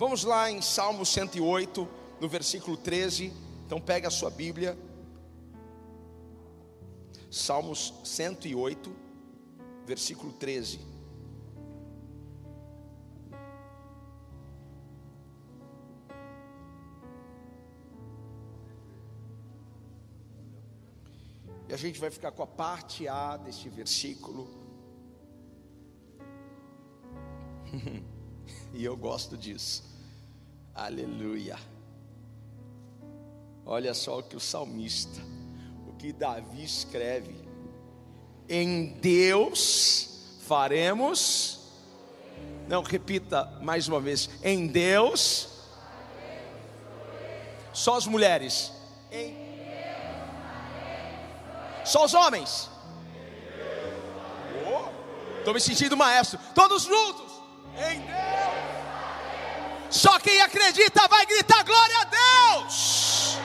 Vamos lá em Salmo 108, no versículo 13. Então pega a sua Bíblia. Salmos 108, versículo 13. E a gente vai ficar com a parte A deste versículo. e eu gosto disso. Aleluia. Olha só o que o salmista, o que Davi escreve. Em Deus faremos. Não, repita mais uma vez. Em Deus. Só as mulheres. Em só os homens. Estou oh, me sentindo maestro. Todos juntos. Em. Só quem acredita vai gritar glória a Deus.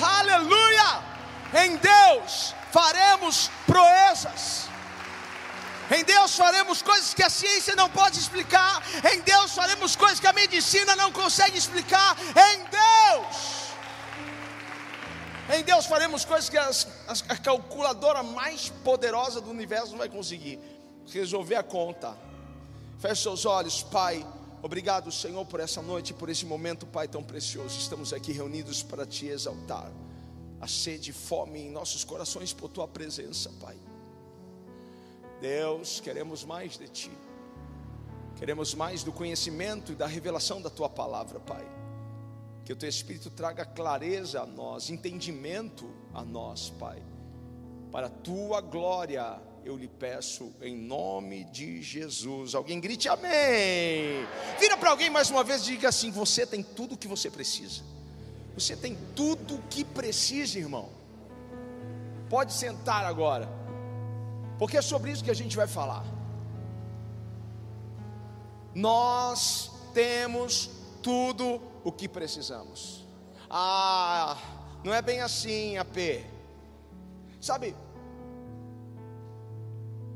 Aleluia. Em Deus faremos proezas. Em Deus faremos coisas que a ciência não pode explicar. Em Deus faremos coisas que a medicina não consegue explicar. Em Deus. Em Deus faremos coisas que as, as, a calculadora mais poderosa do universo não vai conseguir resolver a conta. Feche seus olhos, Pai. Obrigado, Senhor, por essa noite, por esse momento, Pai, tão precioso. Estamos aqui reunidos para te exaltar. A sede e fome em nossos corações por tua presença, Pai. Deus, queremos mais de ti. Queremos mais do conhecimento e da revelação da tua palavra, Pai. Que o teu Espírito traga clareza a nós, entendimento a nós, Pai. Para a tua glória, eu lhe peço em nome de Jesus. Alguém grite amém. Vira para alguém mais uma vez e diga assim: Você tem tudo o que você precisa. Você tem tudo o que precisa, irmão. Pode sentar agora, porque é sobre isso que a gente vai falar. Nós temos tudo o que precisamos. Ah, não é bem assim, AP. Sabe,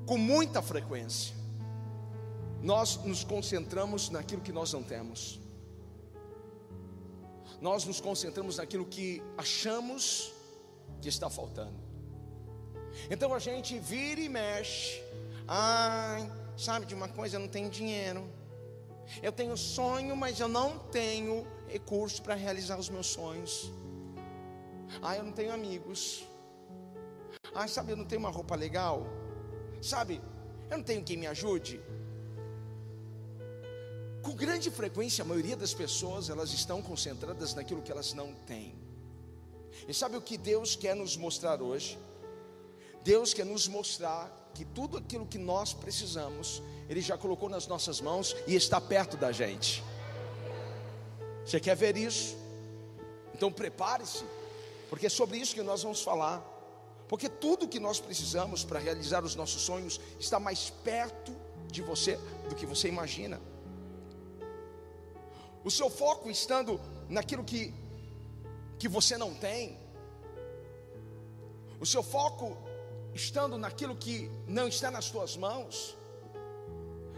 com muita frequência, nós nos concentramos naquilo que nós não temos. Nós nos concentramos naquilo que achamos que está faltando. Então a gente vira e mexe. Ai, sabe de uma coisa, eu não tenho dinheiro. Eu tenho sonho, mas eu não tenho recursos para realizar os meus sonhos. Ah, eu não tenho amigos. Ah, sabe, eu não tenho uma roupa legal. Sabe, eu não tenho quem me ajude. Com grande frequência, a maioria das pessoas, elas estão concentradas naquilo que elas não têm. E sabe o que Deus quer nos mostrar hoje? Deus quer nos mostrar que tudo aquilo que nós precisamos, Ele já colocou nas nossas mãos e está perto da gente. Você quer ver isso? Então prepare-se, porque é sobre isso que nós vamos falar. Porque tudo que nós precisamos para realizar os nossos sonhos está mais perto de você do que você imagina. O seu foco estando naquilo que, que você não tem, o seu foco estando naquilo que não está nas suas mãos,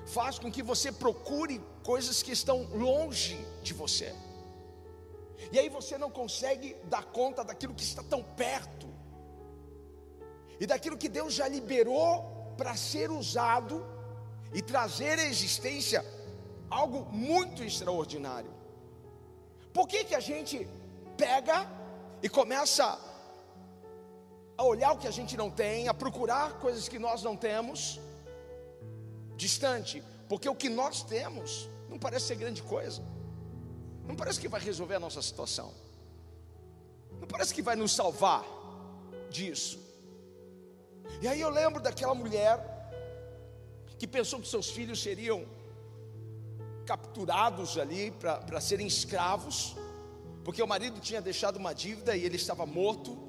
faz com que você procure coisas que estão longe de você. E aí você não consegue dar conta daquilo que está tão perto. E daquilo que Deus já liberou para ser usado e trazer à existência algo muito extraordinário. Por que que a gente pega e começa a olhar o que a gente não tem, a procurar coisas que nós não temos, distante, porque o que nós temos não parece ser grande coisa, não parece que vai resolver a nossa situação, não parece que vai nos salvar disso. E aí eu lembro daquela mulher que pensou que seus filhos seriam capturados ali para serem escravos, porque o marido tinha deixado uma dívida e ele estava morto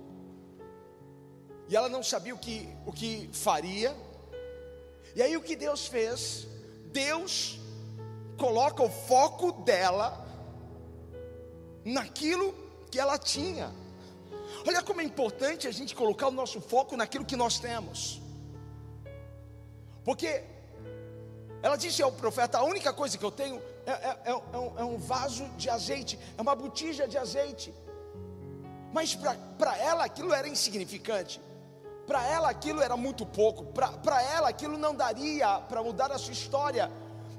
e ela não sabia o que, o que faria. E aí o que Deus fez? Deus coloca o foco dela naquilo que ela tinha. Olha como é importante a gente colocar o nosso foco naquilo que nós temos. Porque ela disse ao profeta: a única coisa que eu tenho é, é, é, um, é um vaso de azeite, é uma botija de azeite. Mas para ela aquilo era insignificante. Para ela aquilo era muito pouco. Para ela aquilo não daria para mudar a sua história.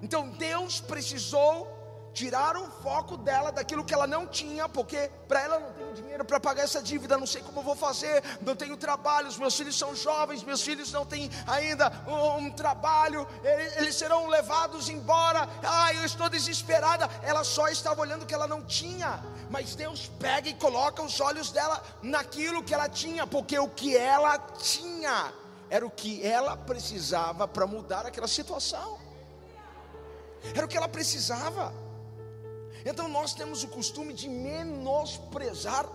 Então Deus precisou tiraram o foco dela daquilo que ela não tinha, porque para ela não tenho dinheiro para pagar essa dívida, não sei como vou fazer, não tenho trabalho, os meus filhos são jovens, meus filhos não têm ainda um, um trabalho, eles, serão levados embora. Ah, eu estou desesperada. Ela só estava olhando que ela não tinha, mas Deus pega e coloca os olhos dela naquilo que ela tinha, porque o que ela tinha era o que ela precisava para mudar aquela situação. Era o que ela precisava. Então nós temos o costume de menosprezar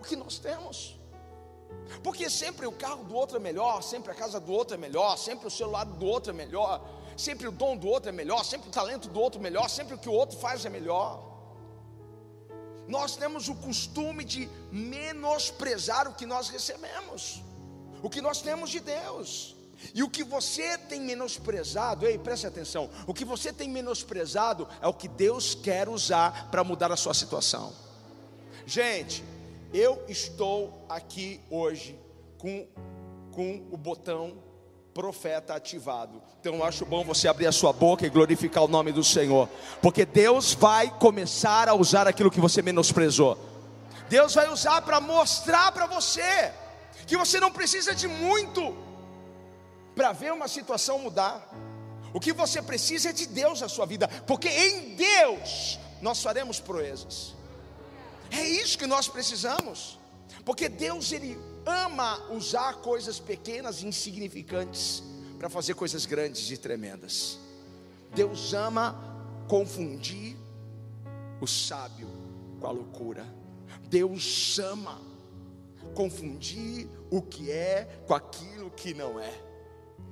o que nós temos. Porque sempre o carro do outro é melhor, sempre a casa do outro é melhor, sempre o celular do outro é melhor, sempre o dom do outro é melhor, sempre o talento do outro é melhor, sempre o que o outro faz é melhor. Nós temos o costume de menosprezar o que nós recebemos, o que nós temos de Deus. E o que você tem menosprezado, ei, preste atenção, o que você tem menosprezado é o que Deus quer usar para mudar a sua situação. Gente, eu estou aqui hoje com, com o botão profeta ativado. Então eu acho bom você abrir a sua boca e glorificar o nome do Senhor, porque Deus vai começar a usar aquilo que você menosprezou. Deus vai usar para mostrar para você que você não precisa de muito para ver uma situação mudar. O que você precisa é de Deus na sua vida, porque em Deus nós faremos proezas. É isso que nós precisamos, porque Deus ele ama usar coisas pequenas e insignificantes para fazer coisas grandes e tremendas. Deus ama confundir o sábio com a loucura. Deus ama confundir o que é com aquilo que não é.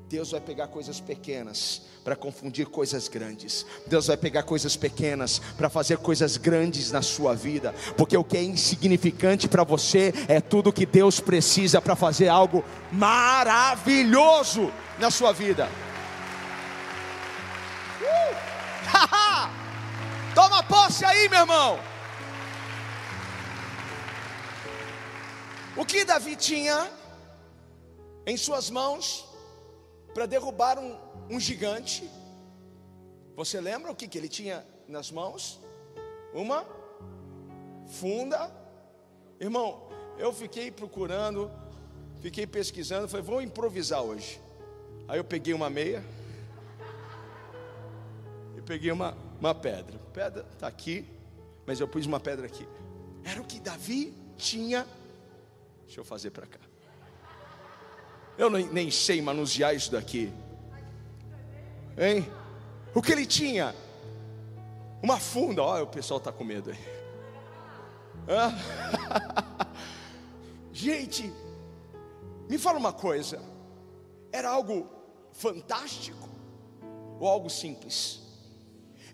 Deus vai pegar coisas pequenas para confundir coisas grandes. Deus vai pegar coisas pequenas para fazer coisas grandes na sua vida, porque o que é insignificante para você é tudo que Deus precisa para fazer algo maravilhoso na sua vida. Uh! Toma posse aí, meu irmão. O que Davi tinha em suas mãos para derrubar um, um gigante. Você lembra o que, que ele tinha nas mãos? Uma funda. Irmão, eu fiquei procurando, fiquei pesquisando, falei, vou improvisar hoje. Aí eu peguei uma meia e peguei uma, uma pedra. Pedra está aqui, mas eu pus uma pedra aqui. Era o que Davi tinha. Deixa eu fazer para cá. Eu nem, nem sei manusear isso daqui. Hein? O que ele tinha? Uma funda. Olha, o pessoal está com medo aí. Gente, me fala uma coisa. Era algo fantástico ou algo simples?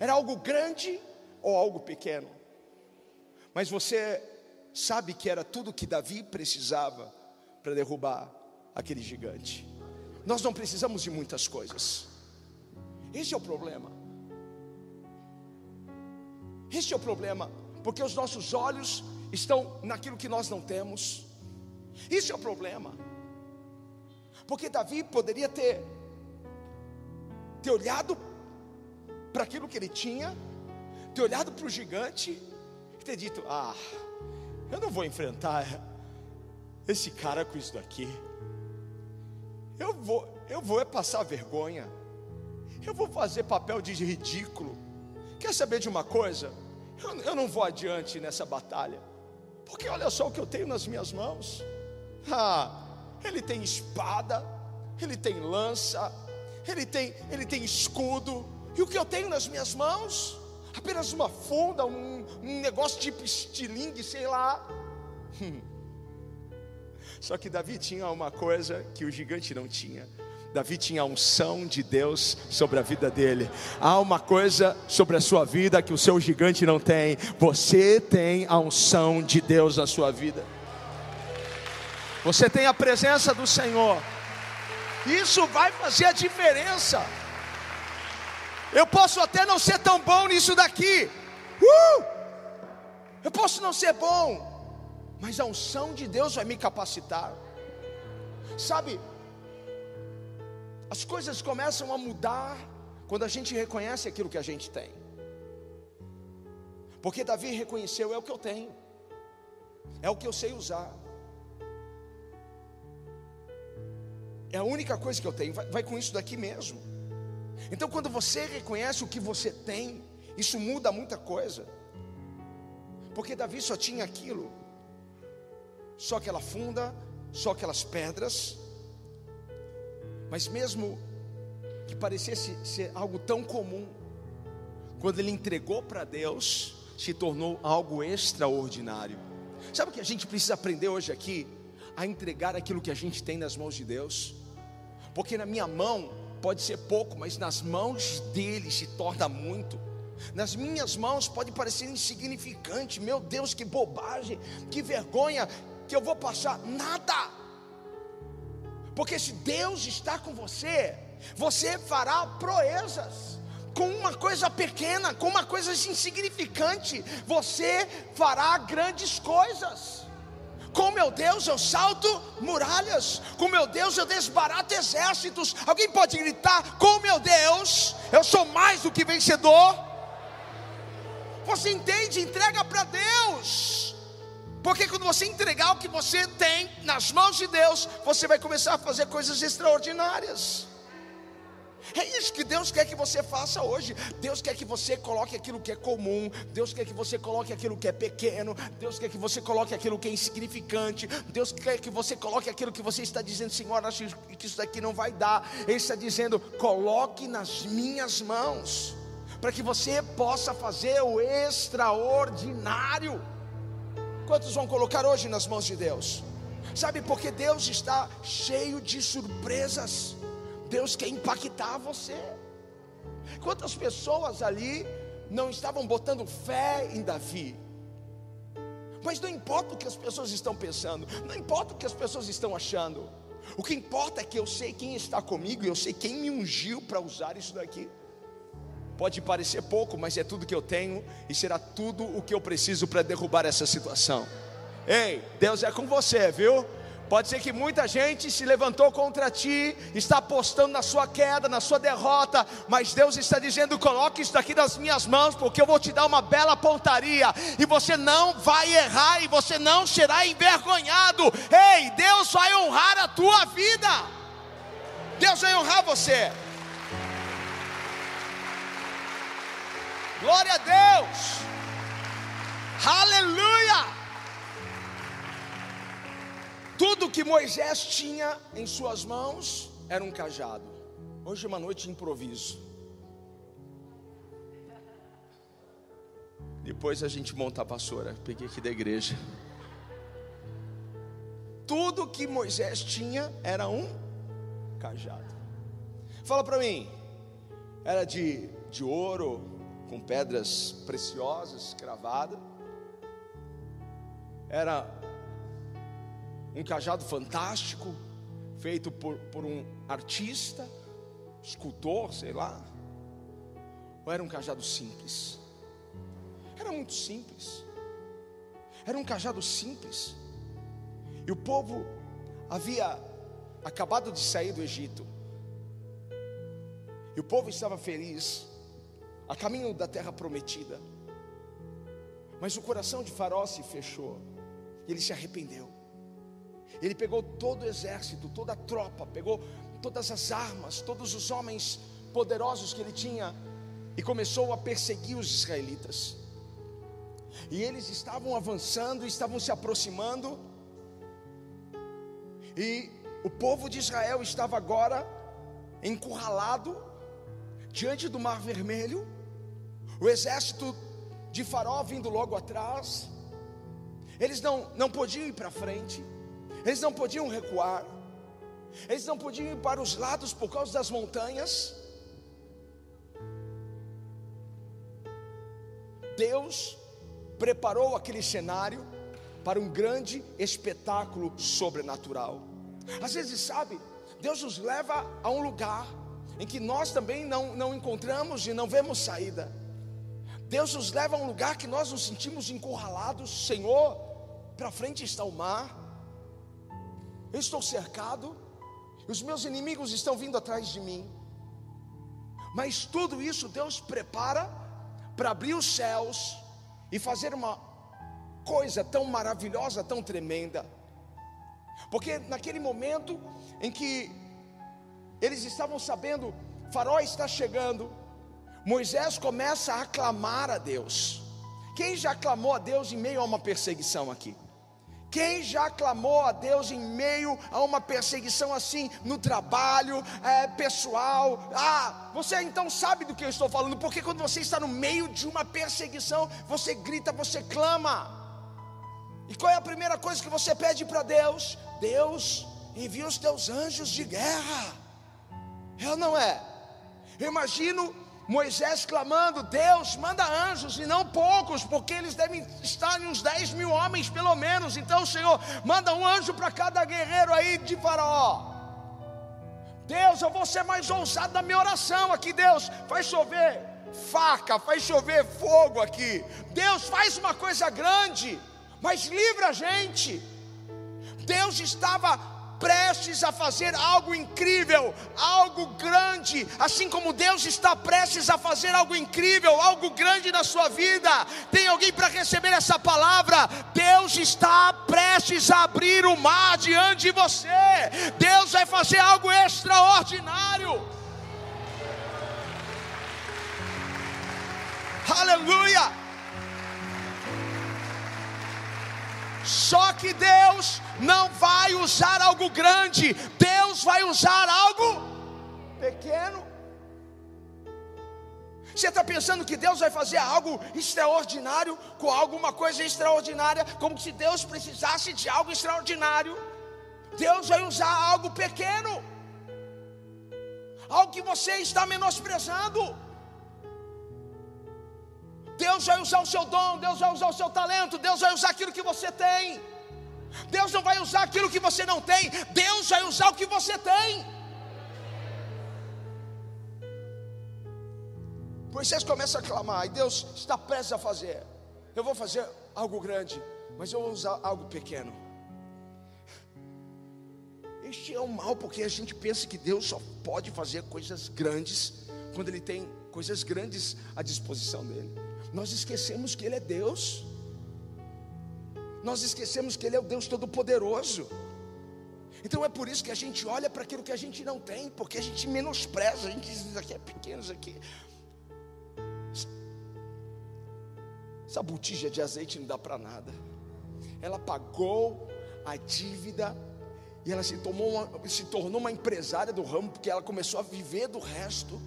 Era algo grande ou algo pequeno? Mas você sabe que era tudo que Davi precisava para derrubar aquele gigante. Nós não precisamos de muitas coisas. Esse é o problema. Esse é o problema, porque os nossos olhos estão naquilo que nós não temos. Isso é o problema. Porque Davi poderia ter ter olhado para aquilo que ele tinha, ter olhado para o gigante e ter dito: "Ah, eu não vou enfrentar esse cara com isso daqui. Eu vou, eu vou é passar vergonha. Eu vou fazer papel de ridículo. Quer saber de uma coisa? Eu, eu não vou adiante nessa batalha. Porque olha só o que eu tenho nas minhas mãos. Ah, ele tem espada, ele tem lança, ele tem, ele tem escudo. E o que eu tenho nas minhas mãos? Apenas uma funda, um, um negócio tipo estilingue, sei lá. Hum. Só que Davi tinha uma coisa que o gigante não tinha. Davi tinha a unção de Deus sobre a vida dele. Há uma coisa sobre a sua vida que o seu gigante não tem. Você tem a unção de Deus na sua vida. Você tem a presença do Senhor. Isso vai fazer a diferença. Eu posso até não ser tão bom nisso daqui. Uh! Eu posso não ser bom, mas a unção de Deus vai me capacitar. Sabe, as coisas começam a mudar quando a gente reconhece aquilo que a gente tem. Porque Davi reconheceu: é o que eu tenho, é o que eu sei usar, é a única coisa que eu tenho, vai, vai com isso daqui mesmo. Então, quando você reconhece o que você tem, isso muda muita coisa, porque Davi só tinha aquilo, só aquela funda, só aquelas pedras, mas mesmo que parecesse ser algo tão comum, quando ele entregou para Deus, se tornou algo extraordinário. Sabe o que a gente precisa aprender hoje aqui? A entregar aquilo que a gente tem nas mãos de Deus, porque na minha mão pode ser pouco, mas nas mãos dele se torna muito. Nas minhas mãos pode parecer insignificante, meu Deus, que bobagem, que vergonha que eu vou passar. Nada, porque se Deus está com você, você fará proezas com uma coisa pequena, com uma coisa insignificante, você fará grandes coisas. Com meu Deus eu salto muralhas, com meu Deus eu desbarato exércitos. Alguém pode gritar: com meu Deus eu sou mais do que vencedor. Você entende? Entrega para Deus. Porque quando você entregar o que você tem nas mãos de Deus, você vai começar a fazer coisas extraordinárias. É isso que Deus quer que você faça hoje. Deus quer que você coloque aquilo que é comum. Deus quer que você coloque aquilo que é pequeno. Deus quer que você coloque aquilo que é insignificante. Deus quer que você coloque aquilo que você está dizendo, Senhor, acho que isso daqui não vai dar. Ele está dizendo: coloque nas minhas mãos, para que você possa fazer o extraordinário. Quantos vão colocar hoje nas mãos de Deus? Sabe, porque Deus está cheio de surpresas. Deus quer impactar você. Quantas pessoas ali não estavam botando fé em Davi? Mas não importa o que as pessoas estão pensando, não importa o que as pessoas estão achando. O que importa é que eu sei quem está comigo e eu sei quem me ungiu para usar isso daqui. Pode parecer pouco, mas é tudo que eu tenho e será tudo o que eu preciso para derrubar essa situação. Ei, Deus é com você, viu? Pode ser que muita gente se levantou contra ti, está apostando na sua queda, na sua derrota, mas Deus está dizendo: coloque isso daqui nas minhas mãos, porque eu vou te dar uma bela pontaria, e você não vai errar, e você não será envergonhado. Ei, Deus vai honrar a tua vida, Deus vai honrar você. Glória a Deus, aleluia. Tudo que Moisés tinha em suas mãos era um cajado. Hoje é uma noite de improviso. Depois a gente monta a vassoura. Peguei aqui da igreja. Tudo que Moisés tinha era um cajado. Fala para mim. Era de, de ouro, com pedras preciosas, cravada. Era um cajado fantástico, feito por, por um artista, escultor, sei lá, ou era um cajado simples? Era muito simples, era um cajado simples, e o povo havia acabado de sair do Egito, e o povo estava feliz, a caminho da terra prometida, mas o coração de Faraó se fechou, e ele se arrependeu. Ele pegou todo o exército, toda a tropa, pegou todas as armas, todos os homens poderosos que ele tinha e começou a perseguir os israelitas. E eles estavam avançando, estavam se aproximando, e o povo de Israel estava agora encurralado diante do Mar Vermelho, o exército de Faraó vindo logo atrás, eles não, não podiam ir para frente, eles não podiam recuar, eles não podiam ir para os lados por causa das montanhas. Deus preparou aquele cenário para um grande espetáculo sobrenatural. Às vezes, sabe, Deus nos leva a um lugar em que nós também não, não encontramos e não vemos saída. Deus nos leva a um lugar que nós nos sentimos encurralados. Senhor, para frente está o mar, eu estou cercado, os meus inimigos estão vindo atrás de mim. Mas tudo isso Deus prepara para abrir os céus e fazer uma coisa tão maravilhosa, tão tremenda. Porque naquele momento em que eles estavam sabendo, Faraó está chegando, Moisés começa a aclamar a Deus. Quem já clamou a Deus em meio a uma perseguição aqui? Quem já clamou a Deus em meio a uma perseguição assim, no trabalho, é, pessoal? Ah, você então sabe do que eu estou falando, porque quando você está no meio de uma perseguição, você grita, você clama. E qual é a primeira coisa que você pede para Deus? Deus, envia os teus anjos de guerra. É ou não é? Eu imagino Moisés clamando: Deus, manda anjos e não poucos, porque eles devem estar em uns 10 mil homens pelo menos. Então, Senhor, manda um anjo para cada guerreiro aí de Faraó. Deus, eu vou ser mais ousado na minha oração aqui, Deus, faz chover faca, faz chover fogo aqui. Deus, faz uma coisa grande, mas livra a gente. Deus estava prestes a fazer algo incrível, algo grande, assim como Deus está prestes a fazer algo incrível, algo grande na sua vida. Tem alguém para receber essa palavra? Deus está prestes a abrir o mar diante de você. Deus vai fazer algo extraordinário. Aleluia! Só que Deus não vai usar algo grande, Deus vai usar algo pequeno. Você está pensando que Deus vai fazer algo extraordinário com alguma coisa extraordinária, como se Deus precisasse de algo extraordinário? Deus vai usar algo pequeno, algo que você está menosprezando. Deus vai usar o seu dom, Deus vai usar o seu talento, Deus vai usar aquilo que você tem. Deus não vai usar aquilo que você não tem, Deus vai usar o que você tem. Moisés começa a clamar, e Deus está prestes a fazer. Eu vou fazer algo grande, mas eu vou usar algo pequeno. Este é o mal, porque a gente pensa que Deus só pode fazer coisas grandes quando Ele tem coisas grandes à disposição dele nós esquecemos que Ele é Deus, nós esquecemos que Ele é o Deus Todo-Poderoso. Então é por isso que a gente olha para aquilo que a gente não tem, porque a gente menospreza, a gente diz: isso aqui é pequeno, isso aqui. Essa botija de azeite não dá para nada. Ela pagou a dívida e ela se, uma, se tornou uma empresária do ramo, porque ela começou a viver do resto.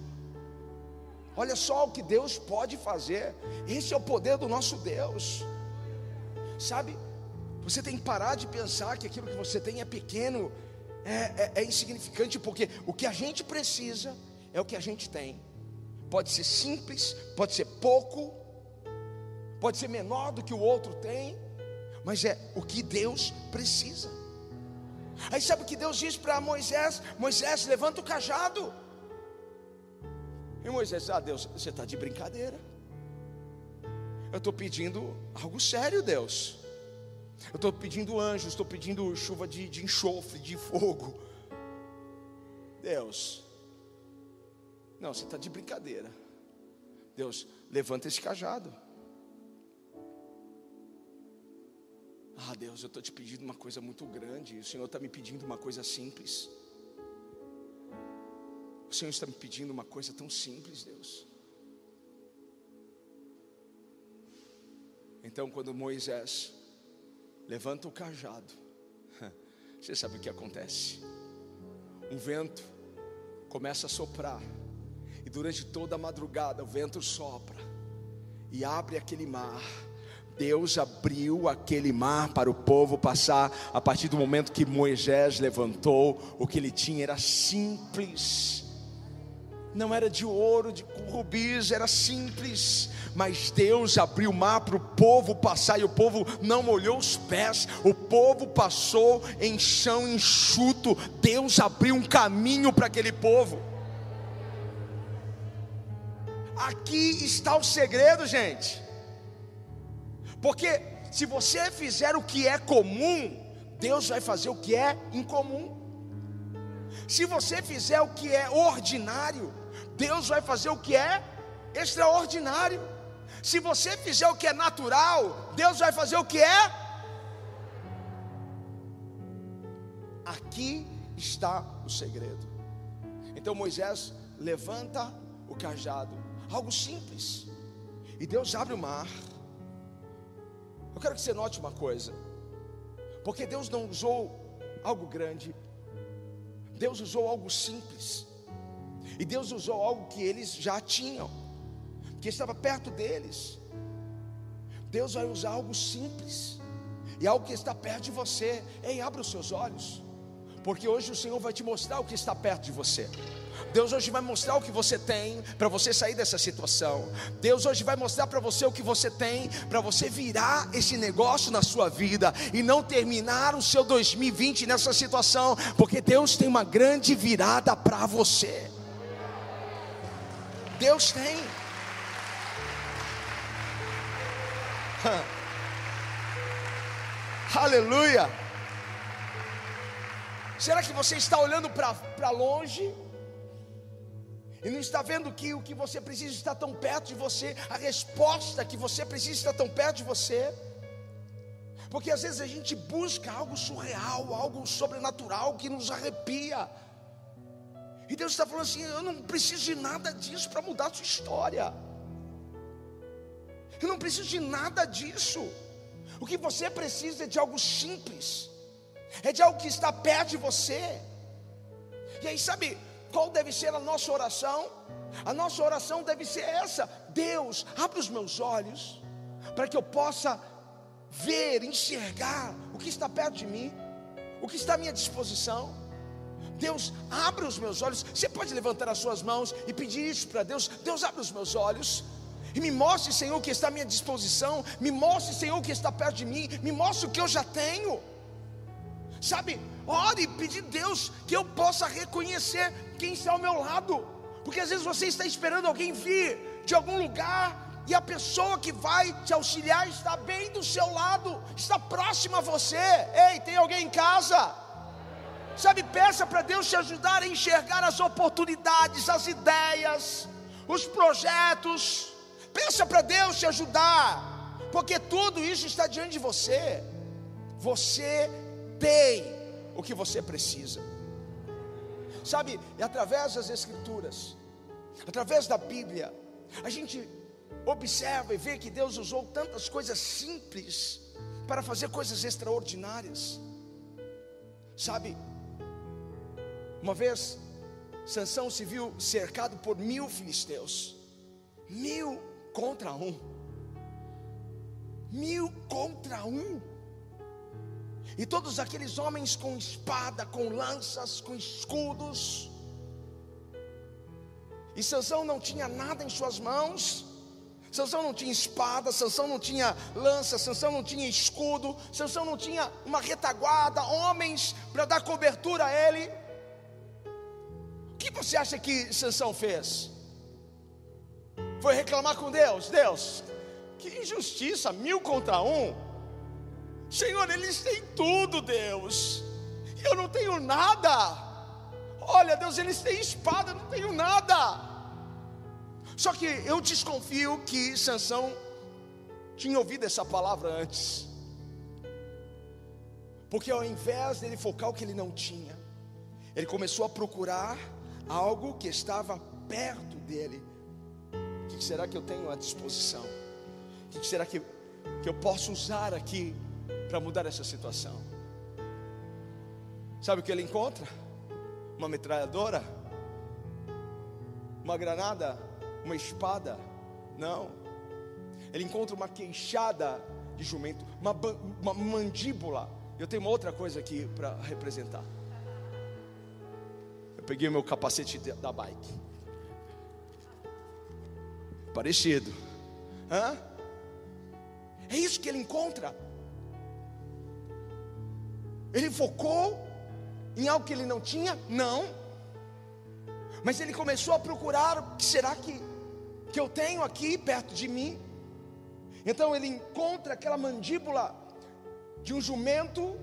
Olha só o que Deus pode fazer. Esse é o poder do nosso Deus. Sabe? Você tem que parar de pensar que aquilo que você tem é pequeno, é, é, é insignificante, porque o que a gente precisa é o que a gente tem. Pode ser simples, pode ser pouco, pode ser menor do que o outro tem, mas é o que Deus precisa. Aí sabe o que Deus diz para Moisés? Moisés, levanta o cajado. E Moisés, ah, Deus, você está de brincadeira. Eu estou pedindo algo sério, Deus. Eu estou pedindo anjos, estou pedindo chuva de, de enxofre, de fogo. Deus, não, você está de brincadeira. Deus, levanta esse cajado. Ah, Deus, eu estou te pedindo uma coisa muito grande. O Senhor está me pedindo uma coisa simples. O Senhor está me pedindo uma coisa tão simples, Deus. Então, quando Moisés levanta o cajado, você sabe o que acontece? Um vento começa a soprar, e durante toda a madrugada o vento sopra e abre aquele mar. Deus abriu aquele mar para o povo passar. A partir do momento que Moisés levantou, o que ele tinha era simples não era de ouro, de rubis, era simples. Mas Deus abriu o mar para o povo passar, e o povo não molhou os pés, o povo passou em chão enxuto. Deus abriu um caminho para aquele povo. aqui está o segredo, gente. Porque se você fizer o que é comum, Deus vai fazer o que é incomum. Se você fizer o que é ordinário, Deus vai fazer o que é extraordinário. Se você fizer o que é natural, Deus vai fazer o que é. Aqui está o segredo. Então Moisés levanta o cajado, algo simples, e Deus abre o mar. Eu quero que você note uma coisa, porque Deus não usou algo grande, Deus usou algo simples, e Deus usou algo que eles já tinham, que estava perto deles. Deus vai usar algo simples, e algo que está perto de você. Ei, abra os seus olhos porque hoje o Senhor vai te mostrar o que está perto de você. Deus hoje vai mostrar o que você tem para você sair dessa situação. Deus hoje vai mostrar para você o que você tem para você virar esse negócio na sua vida e não terminar o seu 2020 nessa situação, porque Deus tem uma grande virada para você. Deus tem. Aleluia. Será que você está olhando para longe? E não está vendo que o que você precisa está tão perto de você, a resposta que você precisa está tão perto de você? Porque às vezes a gente busca algo surreal, algo sobrenatural que nos arrepia. E Deus está falando assim: eu não preciso de nada disso para mudar a sua história. Eu não preciso de nada disso. O que você precisa é de algo simples é de algo que está perto de você. E aí, sabe qual deve ser a nossa oração? A nossa oração deve ser essa: Deus, abre os meus olhos, para que eu possa ver, enxergar o que está perto de mim, o que está à minha disposição. Deus, abre os meus olhos. Você pode levantar as suas mãos e pedir isso para Deus. Deus, abre os meus olhos. E me mostre, Senhor, o que está à minha disposição. Me mostre, Senhor, o que está perto de mim. Me mostre o que eu já tenho. Sabe, ore e pedir a Deus que eu possa reconhecer quem está ao meu lado. Porque às vezes você está esperando alguém vir de algum lugar e a pessoa que vai te auxiliar está bem do seu lado, está próxima a você. Ei, tem alguém em casa? Sabe, peça para Deus te ajudar a enxergar as oportunidades, as ideias, os projetos. Peça para Deus te ajudar, porque tudo isso está diante de você. Você tem o que você precisa. Sabe, e através das Escrituras, através da Bíblia, a gente observa e vê que Deus usou tantas coisas simples para fazer coisas extraordinárias. Sabe, uma vez Sansão se viu cercado por mil filisteus, mil contra um, mil contra um. E todos aqueles homens com espada, com lanças, com escudos. E Sansão não tinha nada em suas mãos. Sansão não tinha espada, Sansão não tinha lança, Sansão não tinha escudo, Sansão não tinha uma retaguarda, homens para dar cobertura a ele. O que você acha que Sansão fez? Foi reclamar com Deus, Deus, que injustiça, mil contra um. Senhor, eles têm tudo, Deus, eu não tenho nada. Olha, Deus, eles têm espada, eu não tenho nada. Só que eu desconfio que Sansão tinha ouvido essa palavra antes. Porque ao invés dele focar o que ele não tinha, ele começou a procurar algo que estava perto dele. O que será que eu tenho à disposição? O que será que, que eu posso usar aqui para mudar essa situação. Sabe o que ele encontra? Uma metralhadora? Uma granada? Uma espada? Não. Ele encontra uma queixada de jumento, uma, uma mandíbula. Eu tenho uma outra coisa aqui para representar. Peguei meu capacete da bike. Parecido. Hã? É isso que ele encontra. Ele focou em algo que ele não tinha? Não. Mas ele começou a procurar o que será que, que eu tenho aqui perto de mim. Então ele encontra aquela mandíbula de um jumento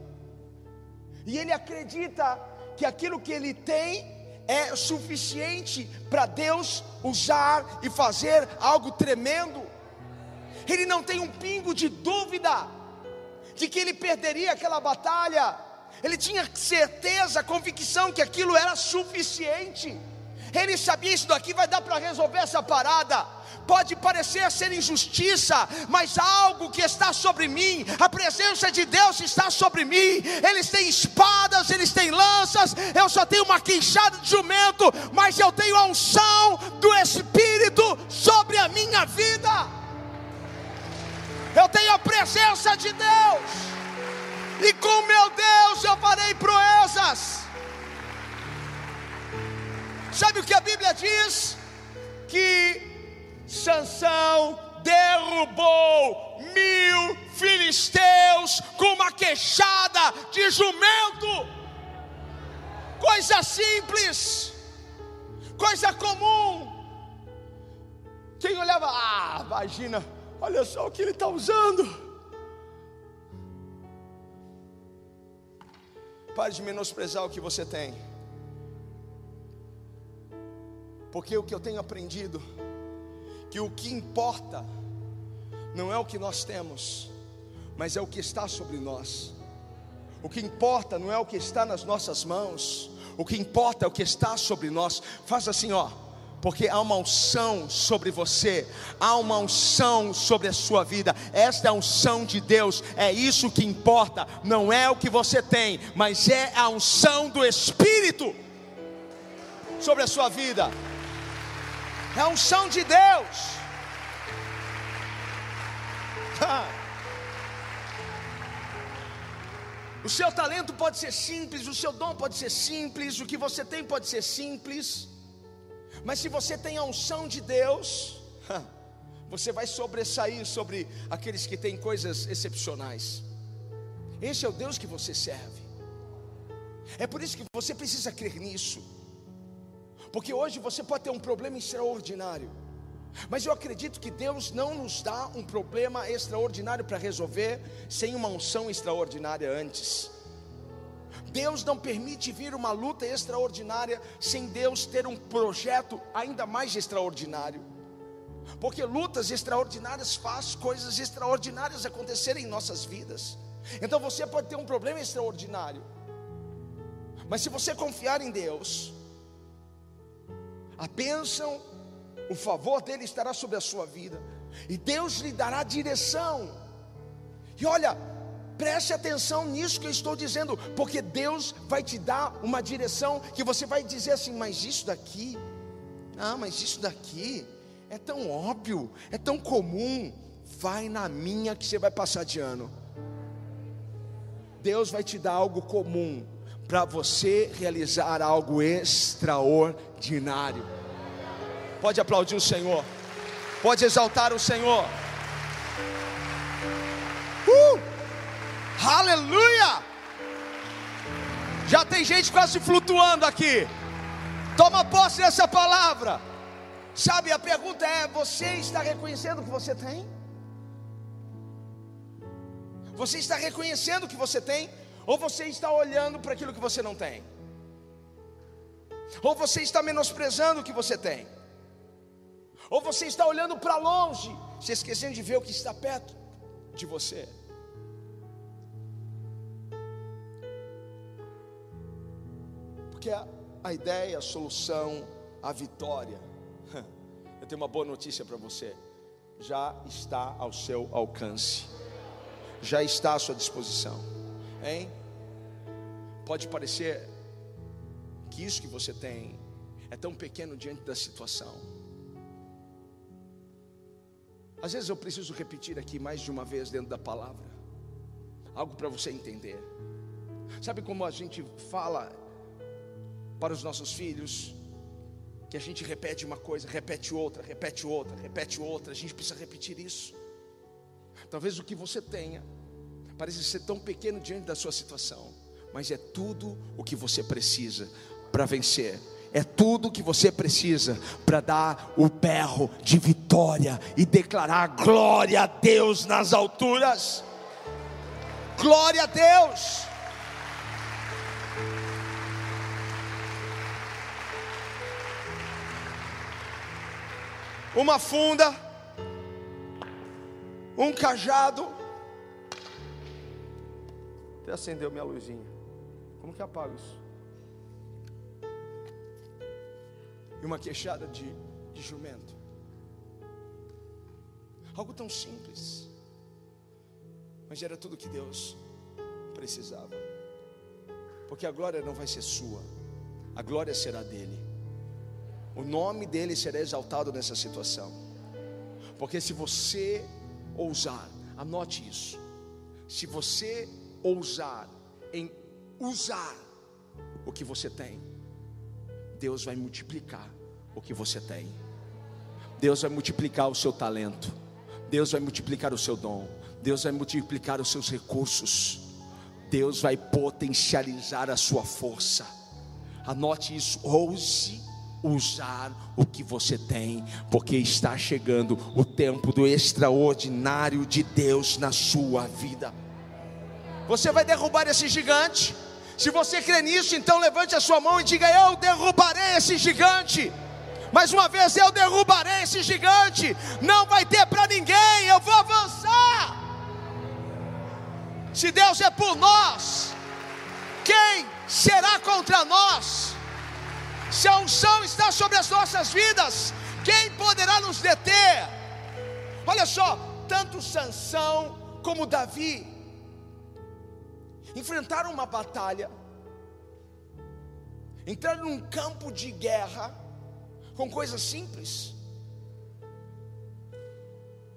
e ele acredita que aquilo que ele tem é suficiente para Deus usar e fazer algo tremendo. Ele não tem um pingo de dúvida de que ele perderia aquela batalha. Ele tinha certeza, convicção que aquilo era suficiente. Ele sabia isso daqui vai dar para resolver essa parada pode parecer ser injustiça, mas algo que está sobre mim, a presença de Deus está sobre mim. Eles têm espadas, eles têm lanças, eu só tenho uma queixada de jumento, mas eu tenho a unção do Espírito sobre a minha vida. Eu tenho a presença de Deus, e com meu Deus eu farei proezas. Sabe o que a Bíblia diz? Que Sansão derrubou mil filisteus com uma queixada de jumento. Coisa simples, coisa comum. Quem olhava, ah, imagina, olha só o que ele está usando. Pare de menosprezar o que você tem, porque o que eu tenho aprendido que o que importa não é o que nós temos, mas é o que está sobre nós. O que importa não é o que está nas nossas mãos, o que importa é o que está sobre nós. Faz assim, ó, porque há uma unção sobre você, há uma unção sobre a sua vida. Esta é a unção de Deus, é isso que importa, não é o que você tem, mas é a unção do Espírito sobre a sua vida é a unção de Deus. O seu talento pode ser simples, o seu dom pode ser simples, o que você tem pode ser simples, mas se você tem a unção de Deus, você vai sobressair sobre aqueles que têm coisas excepcionais. Esse é o Deus que você serve. É por isso que você precisa crer nisso. Porque hoje você pode ter um problema extraordinário. Mas eu acredito que Deus não nos dá um problema extraordinário para resolver sem uma unção extraordinária antes. Deus não permite vir uma luta extraordinária sem Deus ter um projeto ainda mais extraordinário. Porque lutas extraordinárias faz coisas extraordinárias acontecerem em nossas vidas. Então você pode ter um problema extraordinário. Mas se você confiar em Deus, a bênção, o favor dele estará sobre a sua vida, e Deus lhe dará direção. E olha, preste atenção nisso que eu estou dizendo, porque Deus vai te dar uma direção que você vai dizer assim: mas isso daqui, ah, mas isso daqui é tão óbvio, é tão comum. Vai na minha que você vai passar de ano. Deus vai te dar algo comum, para você realizar algo extraordinário. Pode aplaudir o Senhor, pode exaltar o Senhor. Uh! Aleluia! Já tem gente quase flutuando aqui. Toma posse dessa palavra. Sabe, a pergunta é: você está reconhecendo o que você tem? Você está reconhecendo o que você tem? Ou você está olhando para aquilo que você não tem? Ou você está menosprezando o que você tem? Ou você está olhando para longe, se esquecendo de ver o que está perto de você? Porque a, a ideia, a solução, a vitória, eu tenho uma boa notícia para você, já está ao seu alcance, já está à sua disposição hein? Pode parecer que isso que você tem é tão pequeno diante da situação. Às vezes eu preciso repetir aqui mais de uma vez dentro da palavra, algo para você entender. Sabe como a gente fala para os nossos filhos, que a gente repete uma coisa, repete outra, repete outra, repete outra, a gente precisa repetir isso. Talvez o que você tenha parece ser tão pequeno diante da sua situação, mas é tudo o que você precisa para vencer. É tudo o que você precisa para dar o berro de vitória e declarar glória a Deus nas alturas. Glória a Deus. Uma funda, um cajado. Até acendeu minha luzinha. Como que apaga isso? E uma queixada de, de jumento. Algo tão simples. Mas era tudo que Deus precisava. Porque a glória não vai ser sua, a glória será dele. O nome dele será exaltado nessa situação. Porque se você ousar, anote isso. Se você ousar em usar o que você tem, Deus vai multiplicar o que você tem. Deus vai multiplicar o seu talento. Deus vai multiplicar o seu dom. Deus vai multiplicar os seus recursos. Deus vai potencializar a sua força. Anote isso, ouse usar o que você tem, porque está chegando o tempo do extraordinário de Deus na sua vida. Você vai derrubar esse gigante. Se você crê nisso, então levante a sua mão e diga: Eu derrubarei esse gigante. Mais uma vez, eu derrubarei esse gigante. Não vai ter para ninguém. Eu vou avançar. Se Deus é por nós, quem será contra nós? Se a unção está sobre as nossas vidas, quem poderá nos deter? Olha só, tanto Sansão como Davi enfrentaram uma batalha, entraram num campo de guerra com coisas simples,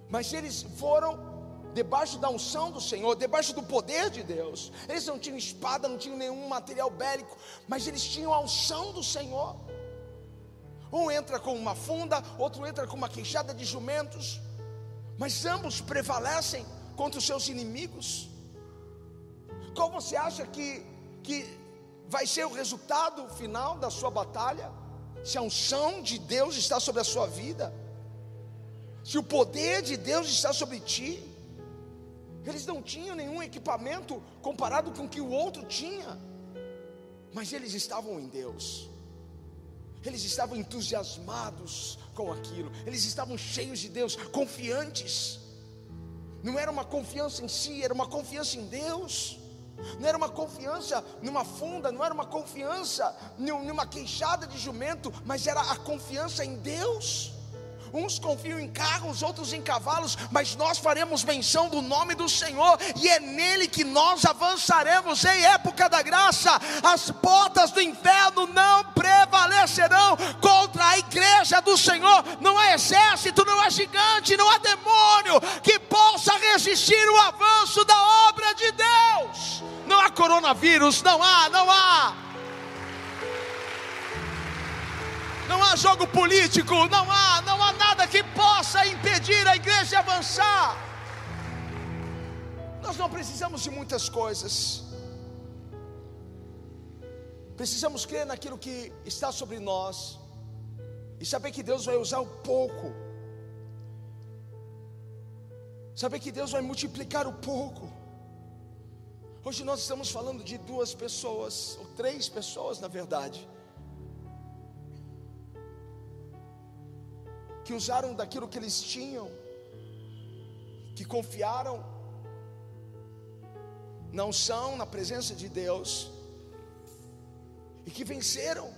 mas eles foram debaixo da unção do Senhor, debaixo do poder de Deus. Eles não tinham espada, não tinham nenhum material bélico, mas eles tinham a unção do Senhor. Um entra com uma funda, outro entra com uma queixada de jumentos, mas ambos prevalecem contra os seus inimigos. Qual você acha que, que vai ser o resultado final da sua batalha? Se a unção de Deus está sobre a sua vida, se o poder de Deus está sobre ti, eles não tinham nenhum equipamento comparado com o que o outro tinha, mas eles estavam em Deus. Eles estavam entusiasmados com aquilo, eles estavam cheios de Deus, confiantes. Não era uma confiança em si, era uma confiança em Deus. Não era uma confiança numa funda, não era uma confiança numa queixada de jumento, mas era a confiança em Deus. Uns confiam em carros, outros em cavalos, mas nós faremos menção do nome do Senhor, e é nele que nós avançaremos em época da graça. As portas do inferno não prevalecerão contra a igreja do Senhor. Não há exército, não há gigante, não há demônio que possa resistir o avanço da obra de Deus. Não há coronavírus, não há, não há. Não há jogo político, não há, não há nada que possa impedir a igreja de avançar. Nós não precisamos de muitas coisas. Precisamos crer naquilo que está sobre nós e saber que Deus vai usar o pouco. Saber que Deus vai multiplicar o pouco. Hoje nós estamos falando de duas pessoas, ou três pessoas na verdade que usaram daquilo que eles tinham, que confiaram na unção, na presença de Deus, e que venceram,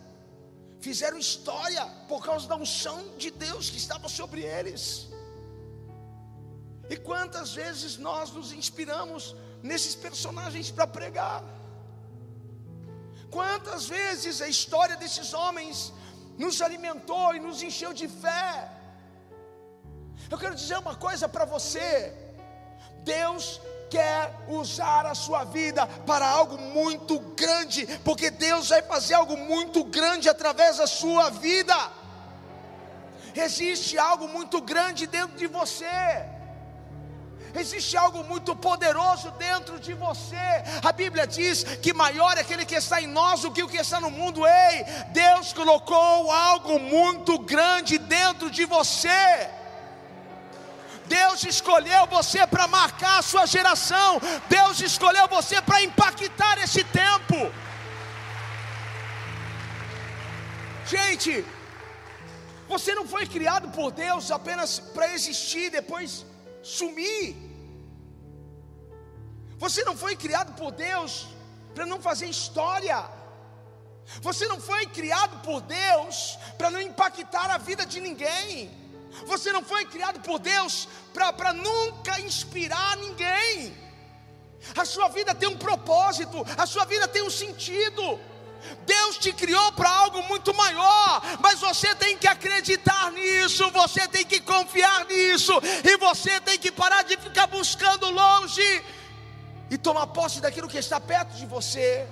fizeram história por causa da unção de Deus que estava sobre eles. E quantas vezes nós nos inspiramos nesses personagens para pregar? Quantas vezes a história desses homens nos alimentou e nos encheu de fé? Eu quero dizer uma coisa para você: Deus quer usar a sua vida para algo muito grande, porque Deus vai fazer algo muito grande através da sua vida. Existe algo muito grande dentro de você. Existe algo muito poderoso dentro de você. A Bíblia diz que maior é aquele que está em nós do que o que está no mundo. Ei, Deus colocou algo muito grande dentro de você. Deus escolheu você para marcar a sua geração. Deus escolheu você para impactar esse tempo. Gente, você não foi criado por Deus apenas para existir depois sumir. Você não foi criado por Deus para não fazer história. Você não foi criado por Deus para não impactar a vida de ninguém. Você não foi criado por Deus para nunca inspirar ninguém. A sua vida tem um propósito, a sua vida tem um sentido. Deus te criou para algo muito maior, mas você tem que acreditar nisso, você tem que confiar nisso, e você tem que parar de ficar buscando longe e tomar posse daquilo que está perto de você,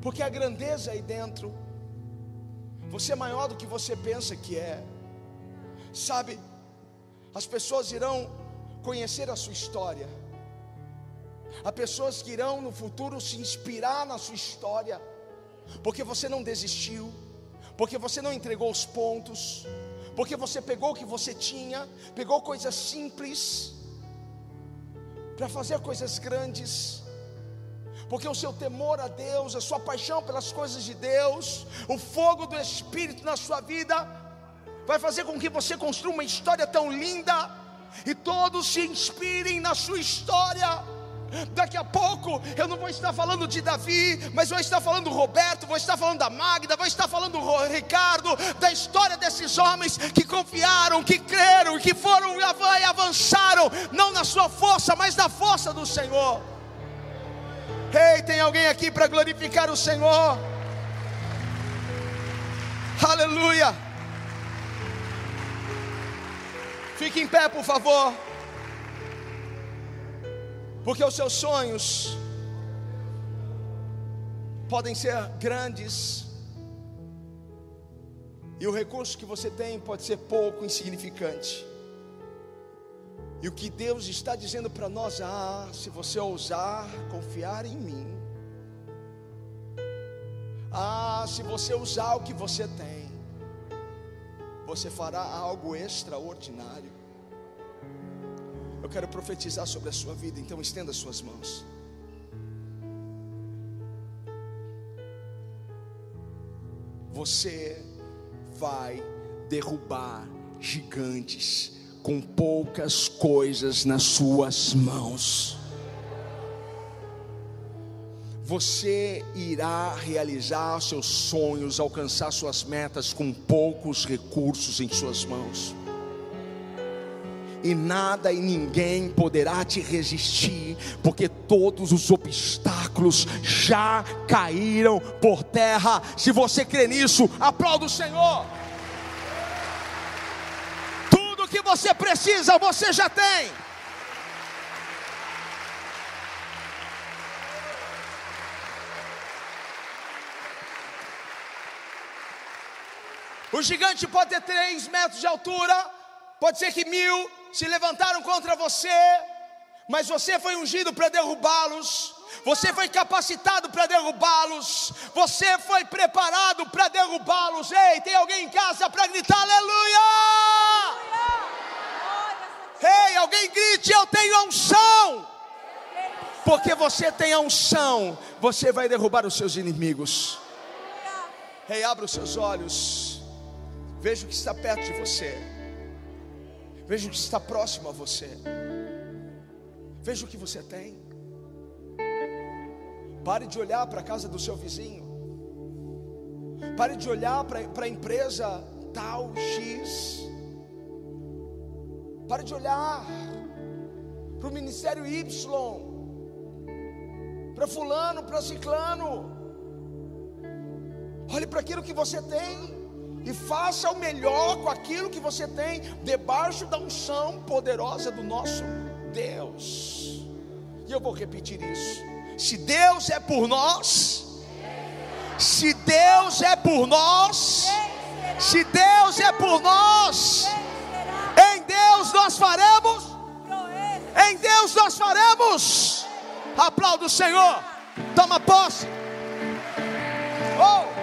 porque a grandeza aí dentro, você é maior do que você pensa que é, sabe? As pessoas irão conhecer a sua história Há pessoas que irão no futuro se inspirar na sua história, porque você não desistiu, porque você não entregou os pontos, porque você pegou o que você tinha, pegou coisas simples para fazer coisas grandes. Porque o seu temor a Deus, a sua paixão pelas coisas de Deus, o fogo do Espírito na sua vida, vai fazer com que você construa uma história tão linda e todos se inspirem na sua história. Daqui a pouco eu não vou estar falando de Davi, mas vou estar falando do Roberto, vou estar falando da Magda, vou estar falando do Ricardo, da história desses homens que confiaram, que creram, que foram e avançaram, não na sua força, mas na força do Senhor. Ei, tem alguém aqui para glorificar o Senhor? Aleluia. Fique em pé, por favor. Porque os seus sonhos podem ser grandes, e o recurso que você tem pode ser pouco insignificante. E o que Deus está dizendo para nós, ah, se você ousar confiar em mim, ah, se você usar o que você tem, você fará algo extraordinário. Eu quero profetizar sobre a sua vida, então estenda as suas mãos. Você vai derrubar gigantes com poucas coisas nas suas mãos. Você irá realizar seus sonhos, alcançar suas metas com poucos recursos em suas mãos e nada e ninguém poderá te resistir, porque todos os obstáculos já caíram por terra. Se você crê nisso, aplauda o Senhor. Você precisa, você já tem. O gigante pode ter três metros de altura, pode ser que mil, se levantaram contra você, mas você foi ungido para derrubá-los. Você foi capacitado para derrubá-los. Você foi preparado para derrubá-los. Ei, tem alguém em casa para gritar aleluia? Ei, alguém grite: Eu tenho a unção. Porque você tem a unção, você vai derrubar os seus inimigos. Ei, abra os seus olhos. Veja o que está perto de você. Veja o que está próximo a você. Veja o que você tem. Pare de olhar para a casa do seu vizinho. Pare de olhar para a empresa tal X. Pare de olhar para o ministério Y. Para fulano, para ciclano. Olhe para aquilo que você tem e faça o melhor com aquilo que você tem, debaixo da unção poderosa do nosso Deus. E eu vou repetir isso: se Deus é por nós, se Deus é por nós, se Deus é por nós, Deus nós faremos, em Deus nós faremos. Aplauda o Senhor, toma posse. Oh!